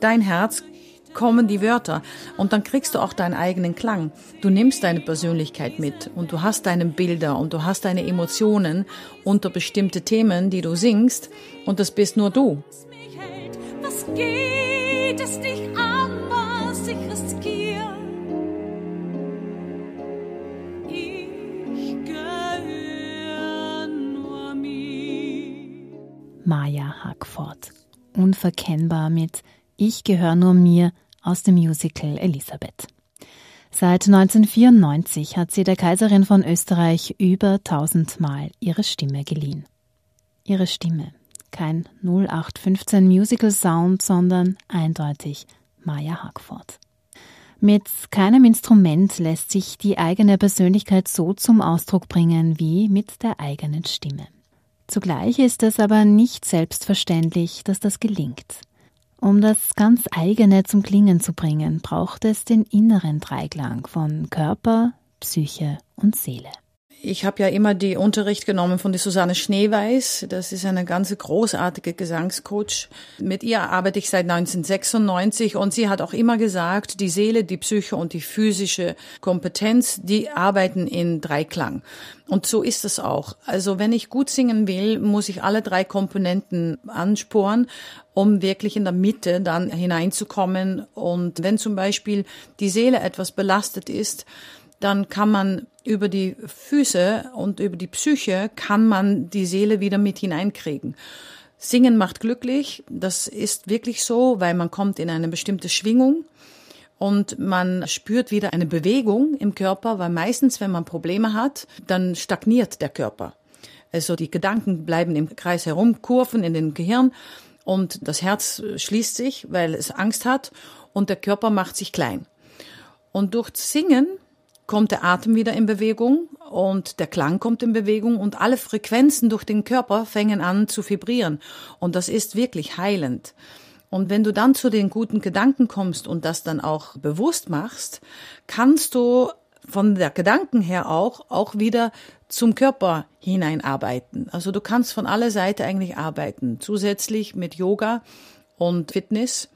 dein Herz kommen die Wörter und dann kriegst du auch deinen eigenen Klang. Du nimmst deine Persönlichkeit mit und du hast deine Bilder und du hast deine Emotionen unter bestimmte Themen, die du singst und das bist nur du. Was geht es dich an, was ich riskiere? Ich gehöre nur mir. Maya Hackford unverkennbar mit Ich gehöre nur mir aus dem Musical Elisabeth. Seit 1994 hat sie der Kaiserin von Österreich über tausendmal ihre Stimme geliehen. Ihre Stimme, kein 0815 Musical Sound, sondern eindeutig Maya Hackford. Mit keinem Instrument lässt sich die eigene Persönlichkeit so zum Ausdruck bringen wie mit der eigenen Stimme. Zugleich ist es aber nicht selbstverständlich, dass das gelingt. Um das ganz eigene zum Klingen zu bringen, braucht es den inneren Dreiklang von Körper, Psyche und Seele. Ich habe ja immer die Unterricht genommen von der Susanne Schneeweiß. Das ist eine ganz großartige Gesangscoach. Mit ihr arbeite ich seit 1996 und sie hat auch immer gesagt, die Seele, die Psyche und die physische Kompetenz, die arbeiten in Dreiklang. Und so ist es auch. Also wenn ich gut singen will, muss ich alle drei Komponenten ansporen, um wirklich in der Mitte dann hineinzukommen. Und wenn zum Beispiel die Seele etwas belastet ist, dann kann man über die Füße und über die Psyche kann man die Seele wieder mit hineinkriegen. Singen macht glücklich, das ist wirklich so, weil man kommt in eine bestimmte Schwingung und man spürt wieder eine Bewegung im Körper, weil meistens, wenn man Probleme hat, dann stagniert der Körper. Also die Gedanken bleiben im Kreis herumkurven in den Gehirn und das Herz schließt sich, weil es Angst hat und der Körper macht sich klein. Und durch Singen kommt der Atem wieder in Bewegung und der Klang kommt in Bewegung und alle Frequenzen durch den Körper fängen an zu vibrieren. Und das ist wirklich heilend. Und wenn du dann zu den guten Gedanken kommst und das dann auch bewusst machst, kannst du von der Gedanken her auch, auch wieder zum Körper hineinarbeiten. Also du kannst von aller Seite eigentlich arbeiten. Zusätzlich mit Yoga und Fitness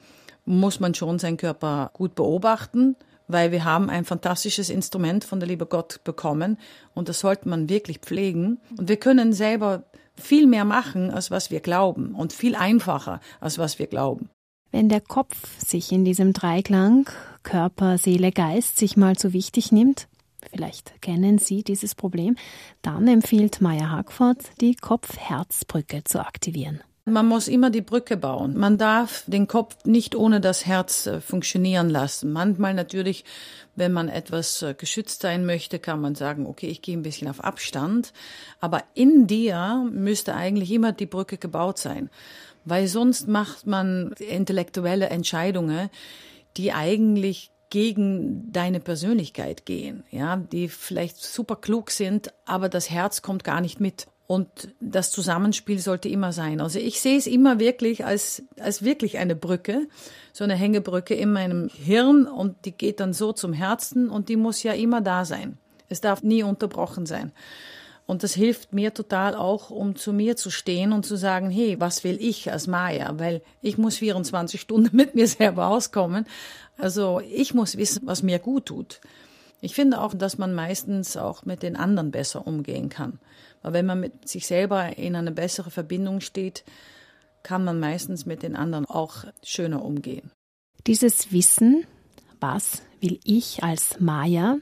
muss man schon seinen Körper gut beobachten weil wir haben ein fantastisches Instrument von der liebe Gott bekommen und das sollte man wirklich pflegen. Und wir können selber viel mehr machen, als was wir glauben und viel einfacher, als was wir glauben. Wenn der Kopf sich in diesem Dreiklang Körper, Seele, Geist sich mal zu wichtig nimmt, vielleicht kennen Sie dieses Problem, dann empfiehlt Maya Hagford, die Kopf-Herz-Brücke zu aktivieren. Man muss immer die Brücke bauen. Man darf den Kopf nicht ohne das Herz äh, funktionieren lassen. Manchmal natürlich, wenn man etwas äh, geschützt sein möchte, kann man sagen, okay, ich gehe ein bisschen auf Abstand. Aber in dir müsste eigentlich immer die Brücke gebaut sein. Weil sonst macht man intellektuelle Entscheidungen, die eigentlich gegen deine Persönlichkeit gehen, ja, die vielleicht super klug sind, aber das Herz kommt gar nicht mit. Und das Zusammenspiel sollte immer sein. Also ich sehe es immer wirklich als, als wirklich eine Brücke, so eine Hängebrücke in meinem Hirn und die geht dann so zum Herzen und die muss ja immer da sein. Es darf nie unterbrochen sein. Und das hilft mir total auch, um zu mir zu stehen und zu sagen, hey, was will ich als Maya? Weil ich muss 24 Stunden mit mir selber auskommen. Also ich muss wissen, was mir gut tut. Ich finde auch, dass man meistens auch mit den anderen besser umgehen kann. Weil wenn man mit sich selber in eine bessere Verbindung steht, kann man meistens mit den anderen auch schöner umgehen. Dieses Wissen, was will ich als Maya,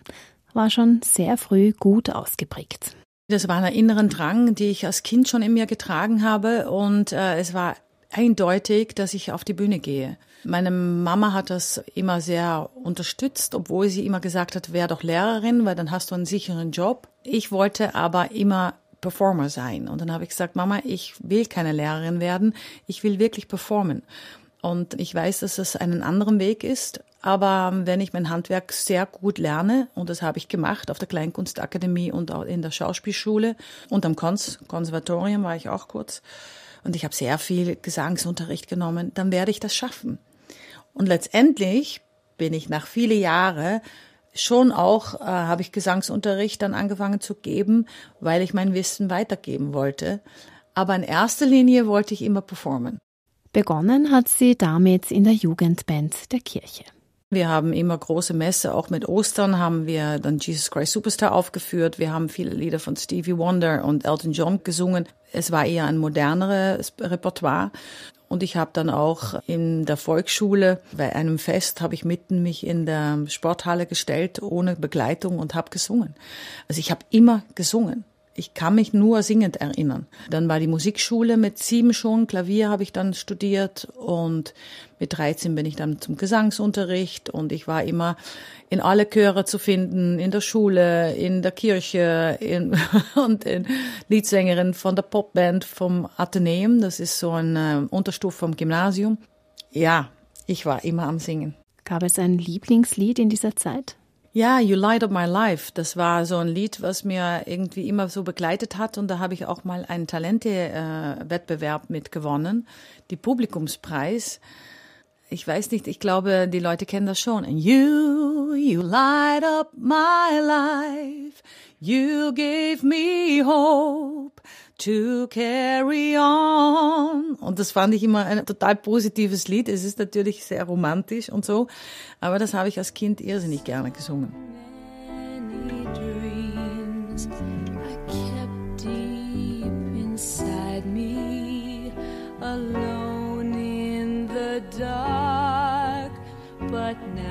war schon sehr früh gut ausgeprägt. Das war ein inneren Drang, die ich als Kind schon in mir getragen habe und äh, es war eindeutig, dass ich auf die Bühne gehe. Meine Mama hat das immer sehr unterstützt, obwohl sie immer gesagt hat, wär doch Lehrerin, weil dann hast du einen sicheren Job. Ich wollte aber immer Performer sein. Und dann habe ich gesagt, Mama, ich will keine Lehrerin werden, ich will wirklich performen. Und ich weiß, dass es einen anderen Weg ist, aber wenn ich mein Handwerk sehr gut lerne, und das habe ich gemacht auf der Kleinkunstakademie und auch in der Schauspielschule und am Kons Konservatorium war ich auch kurz, und ich habe sehr viel Gesangsunterricht genommen, dann werde ich das schaffen. Und letztendlich bin ich nach viele Jahre schon auch äh, habe ich Gesangsunterricht dann angefangen zu geben, weil ich mein Wissen weitergeben wollte. Aber in erster Linie wollte ich immer performen. Begonnen hat sie damit in der Jugendband der Kirche. Wir haben immer große Messe, auch mit Ostern haben wir dann Jesus Christ Superstar aufgeführt. Wir haben viele Lieder von Stevie Wonder und Elton John gesungen. Es war eher ein moderneres Repertoire. Und ich habe dann auch in der Volksschule bei einem Fest habe ich mitten mich in der Sporthalle gestellt ohne Begleitung und habe gesungen. Also ich habe immer gesungen. Ich kann mich nur singend erinnern. Dann war die Musikschule mit sieben schon, Klavier habe ich dann studiert und mit 13 bin ich dann zum Gesangsunterricht und ich war immer in alle Chöre zu finden, in der Schule, in der Kirche in, und in Liedsängerin von der Popband vom Atheneum, das ist so ein äh, Unterstufe vom Gymnasium. Ja, ich war immer am Singen. Gab es ein Lieblingslied in dieser Zeit? Ja, You Light Up My Life, das war so ein Lied, was mir irgendwie immer so begleitet hat und da habe ich auch mal einen Talente-Wettbewerb äh, mitgewonnen, die Publikumspreis. Ich weiß nicht, ich glaube, die Leute kennen das schon. And you, you light up my life, you gave me hope to carry on. Und das fand ich immer ein total positives Lied. Es ist natürlich sehr romantisch und so, aber das habe ich als Kind irrsinnig gerne gesungen. знать не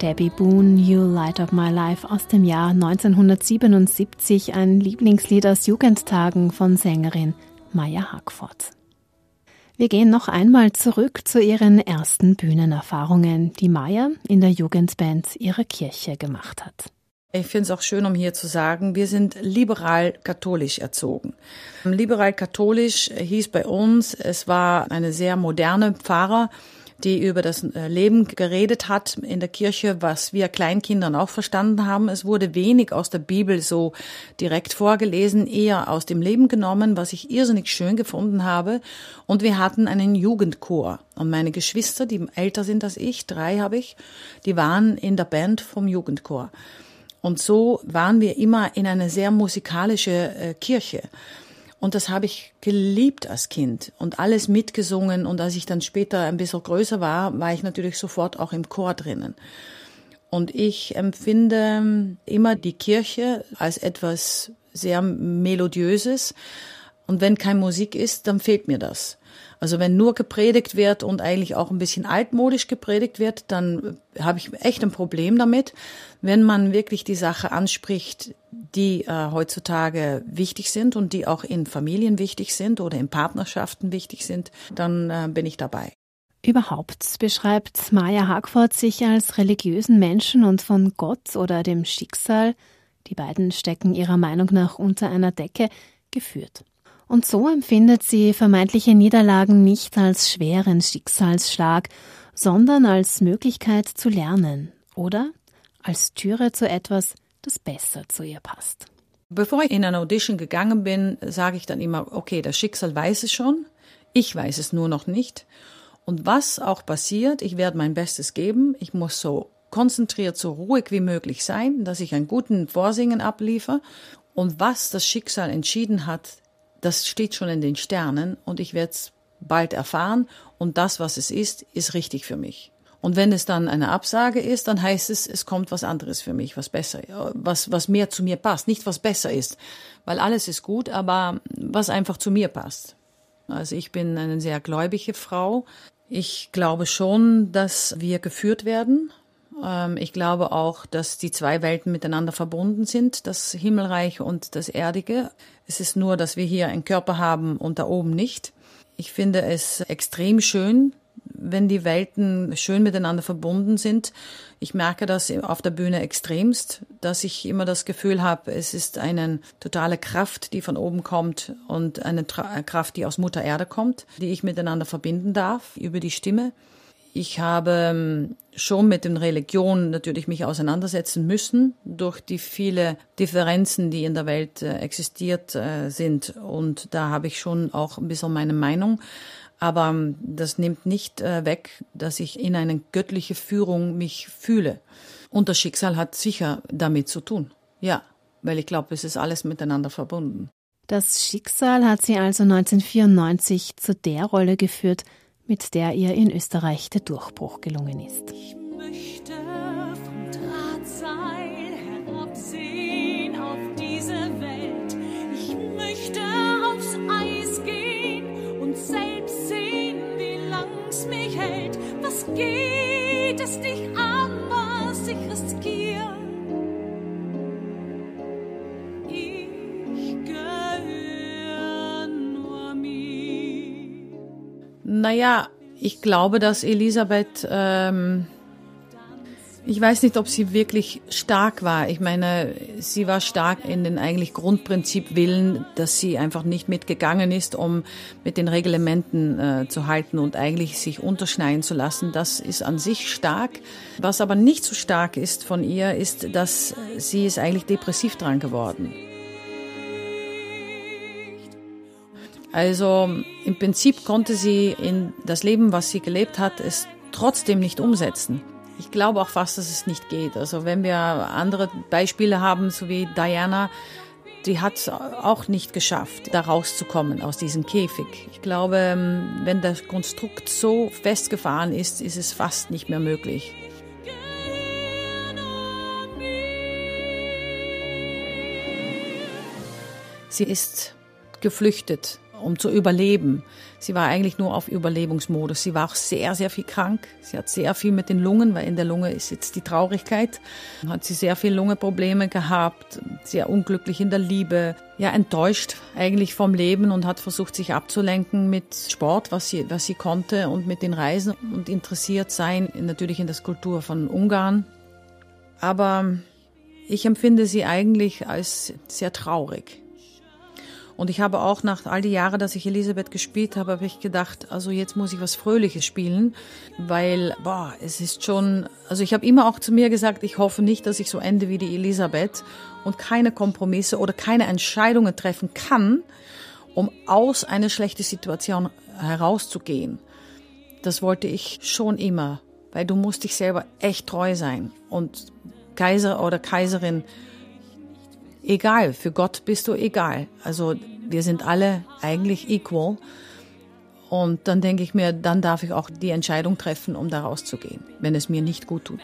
Debbie Boone, You Light Up My Life aus dem Jahr 1977, ein Lieblingslied aus Jugendtagen von Sängerin Maya Hackford. Wir gehen noch einmal zurück zu ihren ersten Bühnenerfahrungen, die Maya in der Jugendband ihrer Kirche gemacht hat. Ich finde es auch schön, um hier zu sagen, wir sind liberal-katholisch erzogen. Liberal-katholisch hieß bei uns, es war eine sehr moderne Pfarrer, die über das äh, Leben geredet hat in der Kirche, was wir Kleinkindern auch verstanden haben. Es wurde wenig aus der Bibel so direkt vorgelesen, eher aus dem Leben genommen, was ich irrsinnig schön gefunden habe. Und wir hatten einen Jugendchor. Und meine Geschwister, die älter sind als ich, drei habe ich, die waren in der Band vom Jugendchor. Und so waren wir immer in einer sehr musikalische äh, Kirche. Und das habe ich geliebt als Kind und alles mitgesungen. Und als ich dann später ein bisschen größer war, war ich natürlich sofort auch im Chor drinnen. Und ich empfinde immer die Kirche als etwas sehr Melodiöses. Und wenn kein Musik ist, dann fehlt mir das. Also wenn nur gepredigt wird und eigentlich auch ein bisschen altmodisch gepredigt wird, dann habe ich echt ein Problem damit. Wenn man wirklich die Sache anspricht, die äh, heutzutage wichtig sind und die auch in Familien wichtig sind oder in Partnerschaften wichtig sind, dann äh, bin ich dabei. Überhaupt beschreibt Maya Hagford sich als religiösen Menschen und von Gott oder dem Schicksal, die beiden stecken ihrer Meinung nach unter einer Decke, geführt. Und so empfindet sie vermeintliche Niederlagen nicht als schweren Schicksalsschlag, sondern als Möglichkeit zu lernen oder als Türe zu etwas, das besser zu ihr passt. Bevor ich in eine Audition gegangen bin, sage ich dann immer, okay, das Schicksal weiß es schon, ich weiß es nur noch nicht. Und was auch passiert, ich werde mein Bestes geben. Ich muss so konzentriert, so ruhig wie möglich sein, dass ich einen guten Vorsingen abliefer. Und was das Schicksal entschieden hat, das steht schon in den Sternen und ich werde es bald erfahren und das, was es ist, ist richtig für mich. Und wenn es dann eine Absage ist, dann heißt es, es kommt was anderes für mich, was besser, was, was mehr zu mir passt. Nicht was besser ist, weil alles ist gut, aber was einfach zu mir passt. Also ich bin eine sehr gläubige Frau. Ich glaube schon, dass wir geführt werden ich glaube auch, dass die zwei Welten miteinander verbunden sind, das Himmelreich und das Erdige. Es ist nur, dass wir hier einen Körper haben und da oben nicht. Ich finde es extrem schön, wenn die Welten schön miteinander verbunden sind. Ich merke das auf der Bühne extremst, dass ich immer das Gefühl habe, es ist eine totale Kraft, die von oben kommt und eine Tra Kraft, die aus Mutter Erde kommt, die ich miteinander verbinden darf über die Stimme Ich habe ähm, schon mit den Religionen natürlich mich auseinandersetzen müssen durch die viele Differenzen, die in der Welt äh, existiert äh, sind. Und da habe ich schon auch ein bisschen meine Meinung. Aber ähm, das nimmt nicht äh, weg, dass ich in eine göttliche Führung mich fühle. Und das Schicksal hat sicher damit zu tun. Ja, weil ich glaube, es ist alles miteinander verbunden. Das Schicksal hat sie also 1994 zu der Rolle geführt, mit der ihr in Österreich der Durchbruch gelungen ist. Naja, ich glaube, dass Elisabeth, ähm, ich weiß nicht, ob sie wirklich stark war. Ich meine, sie war stark in den eigentlich Grundprinzip Willen, dass sie einfach nicht mitgegangen ist, um mit den Reglementen äh, zu halten und eigentlich sich unterschneiden zu lassen. Das ist an sich stark. Was aber nicht so stark ist von ihr, ist, dass sie ist eigentlich depressiv dran geworden. Also im Prinzip konnte sie in das Leben, was sie gelebt hat, es trotzdem nicht umsetzen. Ich glaube auch fast, dass es nicht geht. Also wenn wir andere Beispiele haben, so wie Diana, die hat es auch nicht geschafft, da rauszukommen aus diesem Käfig. Ich glaube, ähm, wenn das Konstrukt so festgefahren ist, ist es fast nicht mehr möglich. Sie ist geflüchtet um zu überleben. Sie war eigentlich nur auf Überlebensmodus. Sie war auch sehr, sehr viel krank. Sie hat sehr viel mit den Lungen, weil in der Lunge ist jetzt die Traurigkeit. Hat sie sehr viel Lungenprobleme gehabt, sehr unglücklich in der Liebe, ja enttäuscht eigentlich vom Leben und hat versucht, sich abzulenken mit Sport, was sie, was sie konnte und mit den Reisen und interessiert sein, natürlich in der Kultur von Ungarn. Aber ich empfinde sie eigentlich als sehr traurig. Und ich habe auch nach all die Jahre, dass ich Elisabeth gespielt habe, habe ich gedacht, also jetzt muss ich was Fröhliches spielen, weil, boah, es ist schon, also ich habe immer auch zu mir gesagt, ich hoffe nicht, dass ich so ende wie die Elisabeth und keine Kompromisse oder keine Entscheidungen treffen kann, um aus einer schlechten Situation herauszugehen. Das wollte ich schon immer, weil du musst dich selber echt treu sein und Kaiser oder Kaiserin egal, für Gott bist du egal. Also wir sind alle eigentlich equal. Und dann denke ich mir, dann darf ich auch die Entscheidung treffen, um da rauszugehen, wenn es mir nicht gut tut.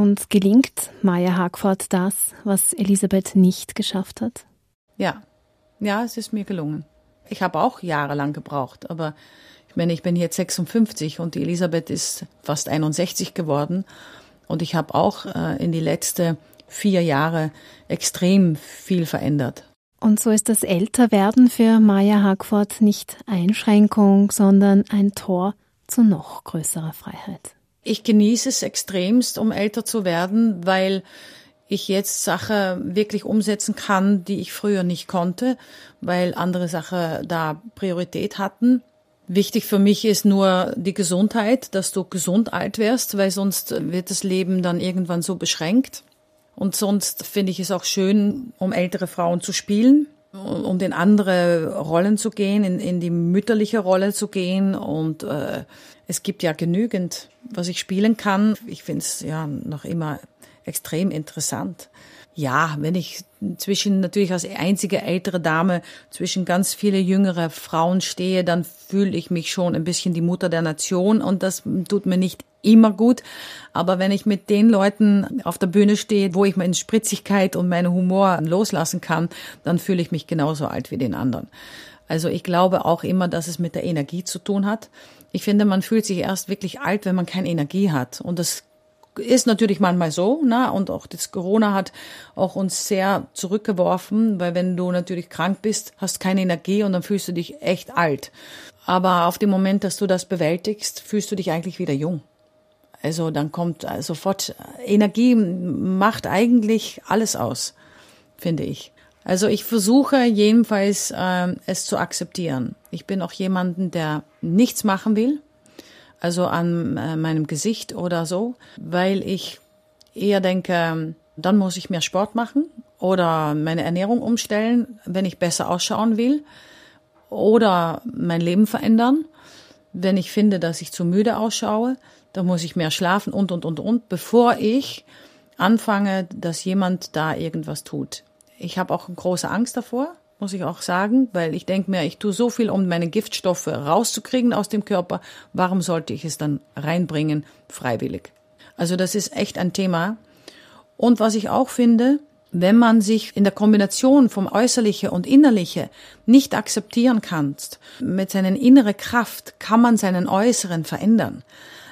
Und gelingt Maya Hagford das, was Elisabeth nicht geschafft hat? Ja, ja, es ist mir gelungen. Ich habe auch jahrelang gebraucht, aber ich meine, ich bin jetzt 56 und die Elisabeth ist fast 61 geworden und ich habe auch äh, in die letzten vier Jahre extrem viel verändert. Und so ist das Älterwerden für Maya Hagford nicht Einschränkung, sondern ein Tor zu noch größerer Freiheit. Ich genieße es extremst, um älter zu werden, weil ich jetzt Sachen wirklich umsetzen kann, die ich früher nicht konnte, weil andere Sachen da Priorität hatten. Wichtig für mich ist nur die Gesundheit, dass du gesund alt wirst, weil sonst wird das Leben dann irgendwann so beschränkt. Und sonst finde ich es auch schön, um ältere Frauen zu spielen, um in andere Rollen zu gehen, in, in die mütterliche Rolle zu gehen und äh, es gibt ja genügend, was ich spielen kann. Ich finde es ja noch immer extrem interessant. Ja, wenn ich zwischen natürlich als einzige ältere Dame zwischen ganz viele jüngere Frauen stehe, dann fühle ich mich schon ein bisschen die Mutter der Nation und das tut mir nicht immer gut. Aber wenn ich mit den Leuten auf der Bühne stehe, wo ich meine Spritzigkeit und meinen Humor loslassen kann, dann fühle ich mich genauso alt wie den anderen. Also ich glaube auch immer, dass es mit der Energie zu tun hat. Ich finde, man fühlt sich erst wirklich alt, wenn man keine Energie hat. Und das ist natürlich manchmal so, ne? Und auch das Corona hat auch uns sehr zurückgeworfen, weil wenn du natürlich krank bist, hast keine Energie und dann fühlst du dich echt alt. Aber auf dem Moment, dass du das bewältigst, fühlst du dich eigentlich wieder jung. Also dann kommt sofort Energie macht eigentlich alles aus, finde ich. Also ich versuche jedenfalls äh, es zu akzeptieren. Ich bin auch jemanden, der nichts machen will, also an äh, meinem Gesicht oder so, weil ich eher denke, dann muss ich mehr Sport machen oder meine Ernährung umstellen, wenn ich besser ausschauen will oder mein Leben verändern. Wenn ich finde, dass ich zu müde ausschaue, dann muss ich mehr schlafen und, und, und, und, bevor ich anfange, dass jemand da irgendwas tut. Ich habe auch große Angst davor, muss ich auch sagen, weil ich denke mir, ich tue so viel, um meine Giftstoffe rauszukriegen aus dem Körper. Warum sollte ich es dann reinbringen, freiwillig? Also das ist echt ein Thema. Und was ich auch finde, wenn man sich in der Kombination vom Äußerliche und Innerliche nicht akzeptieren kann, mit seiner inneren Kraft kann man seinen Äußeren verändern.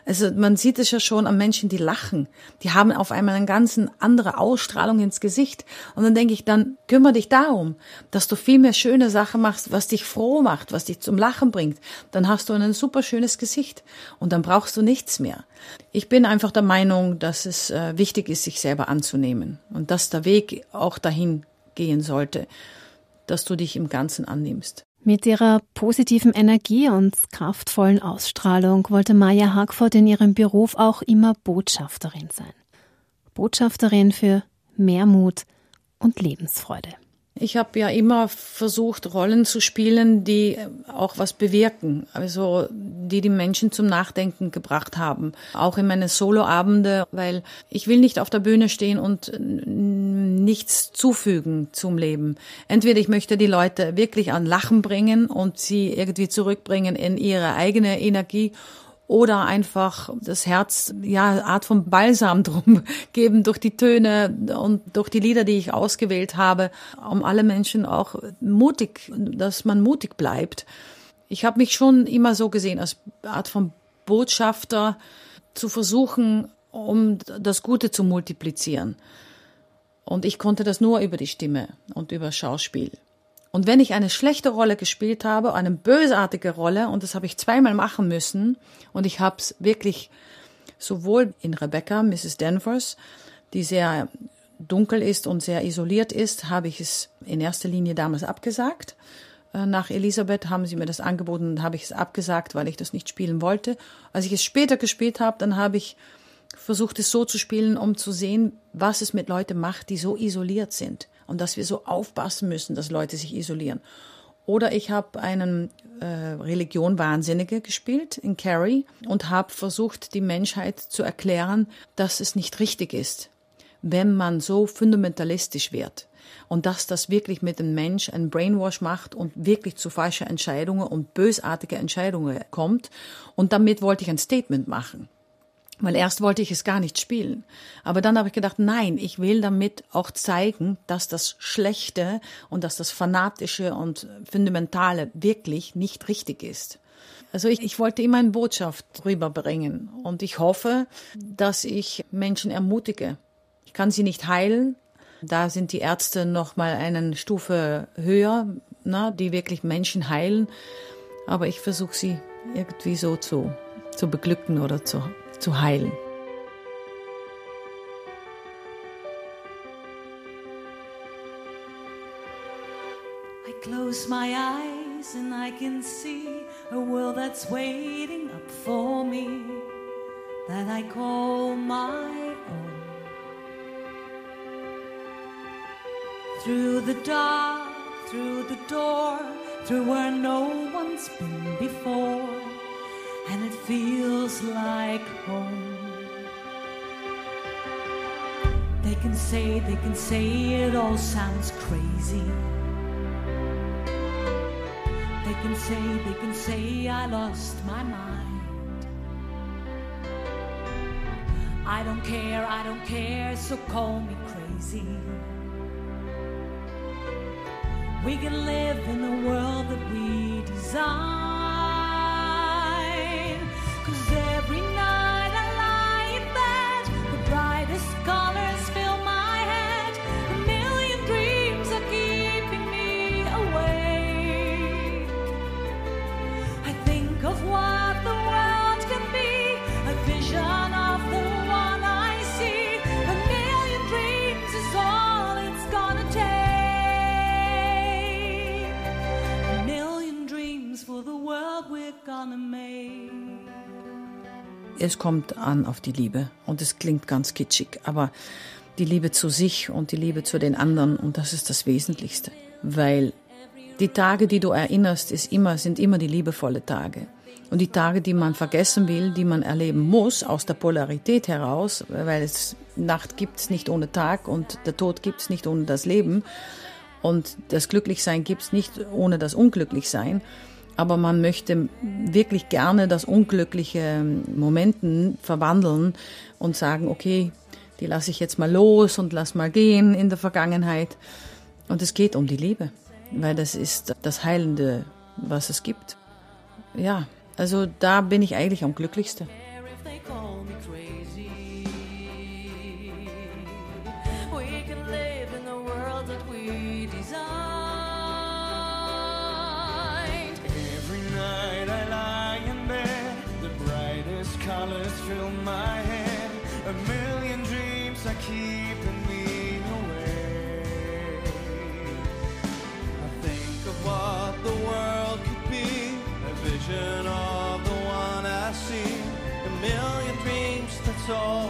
Also man sieht es ja schon an Menschen, die lachen. Die haben auf einmal eine ganz andere Ausstrahlung ins Gesicht. Und dann denke ich, dann kümmere dich darum, dass du viel mehr schöne Sachen machst, was dich froh macht, was dich zum Lachen bringt. Dann hast du ein super schönes Gesicht. Und dann brauchst du nichts mehr. Ich bin einfach der Meinung, dass es äh, wichtig ist, sich selber anzunehmen. Und dass der Weg auch dahin gehen sollte, dass du dich im Ganzen annimmst. Mit ihrer positiven Energie und kraftvollen Ausstrahlung wollte Maya Hagford in ihrem Beruf auch immer Botschafterin sein. Botschafterin für mehr Mut und Lebensfreude. Ich habe ja immer versucht, Rollen zu spielen, die auch was bewirken, also die die Menschen zum Nachdenken gebracht haben. Auch in meine Soloabende, weil ich will nicht auf der Bühne stehen und nichts zufügen zum Leben. Entweder ich möchte die Leute wirklich an Lachen bringen und sie irgendwie zurückbringen in ihre eigene Energie oder einfach das Herz, ja, Art von Balsam drum geben durch die Töne und durch die Lieder, die ich ausgewählt habe, um alle Menschen auch mutig, dass man mutig bleibt. Ich habe mich schon immer so gesehen, als Art von Botschafter zu versuchen, um das Gute zu multiplizieren. Und ich konnte das nur über die Stimme und über Schauspiel. Und wenn ich eine schlechte Rolle gespielt habe, eine bösartige Rolle, und das habe ich zweimal machen müssen, und ich habe es wirklich sowohl in Rebecca, Mrs. Danvers, die sehr dunkel ist und sehr isoliert ist, habe ich es in erster Linie damals abgesagt. Äh, nach Elisabeth haben sie mir das angeboten und habe ich es abgesagt, weil ich das nicht spielen wollte. Als ich es später gespielt habe, dann habe ich versucht, es so zu spielen, um zu sehen, was es mit Leuten macht, die so isoliert sind und dass wir so aufpassen müssen, dass Leute sich isolieren. Oder ich habe einen äh, Religion Wahnsinnige gespielt in Carrie und habe versucht, die Menschheit zu erklären, dass es nicht richtig ist, wenn man so fundamentalistisch wird. Und dass das wirklich mit dem Mensch ein Brainwash macht und wirklich zu falschen Entscheidungen und bösartige Entscheidungen kommt. Und damit wollte ich ein Statement machen. Weil erst wollte ich es gar nicht spielen. Aber dann habe ich gedacht, nein, ich will damit auch zeigen, dass das Schlechte und dass das Fanatische und Fundamentale wirklich nicht richtig ist. Also ich, ich wollte immer eine Botschaft rüberbringen und ich hoffe, dass ich Menschen ermutige. Ich kann sie nicht heilen. Da sind die Ärzte noch mal eine Stufe höher, na, die wirklich Menschen heilen. Aber ich versuche sie irgendwie so zu, zu beglücken oder zu zu heilen. I close my eyes and I can see a world that's waiting up for me that I call my own. Through the dark, through the door, through where no one's been before feels like home. They can say, they can say it all sounds crazy. They can say, they can say I lost my mind. I don't care, I don't care, so call me crazy. We can live in the world that we design. Es kommt an auf die Liebe. Und es klingt ganz kitschig, aber die Liebe zu sich und die Liebe zu den anderen und das ist das Wesentlichste, weil die Tage, die du erinnerst, ist immer, sind immer die liebevolle Tage. Und die Tage, die man vergessen will, die man erleben muss, aus der Polarität heraus, weil es Nacht gibt's nicht ohne Tag und der Tod gibt's nicht ohne das Leben. Und das Glücklichsein gibt's nicht ohne das Unglücklichsein aber man möchte wirklich gerne das unglückliche Momenten verwandeln und sagen, okay, die lasse ich jetzt mal los und lass mal gehen in der Vergangenheit. Und es geht um die Liebe, weil das ist das Heilende, was es gibt. Ja, also da bin ich eigentlich am glücklichsten.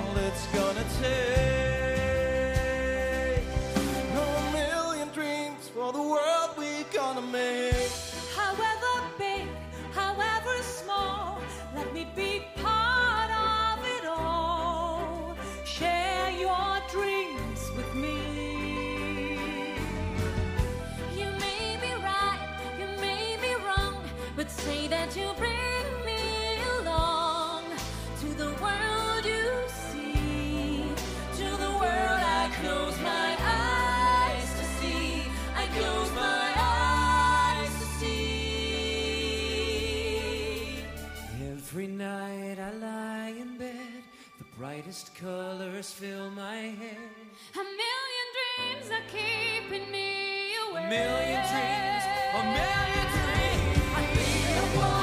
All it's gonna take. Brightest colors fill my head. A million dreams are keeping me away. A million dreams, a million dreams. I feel what the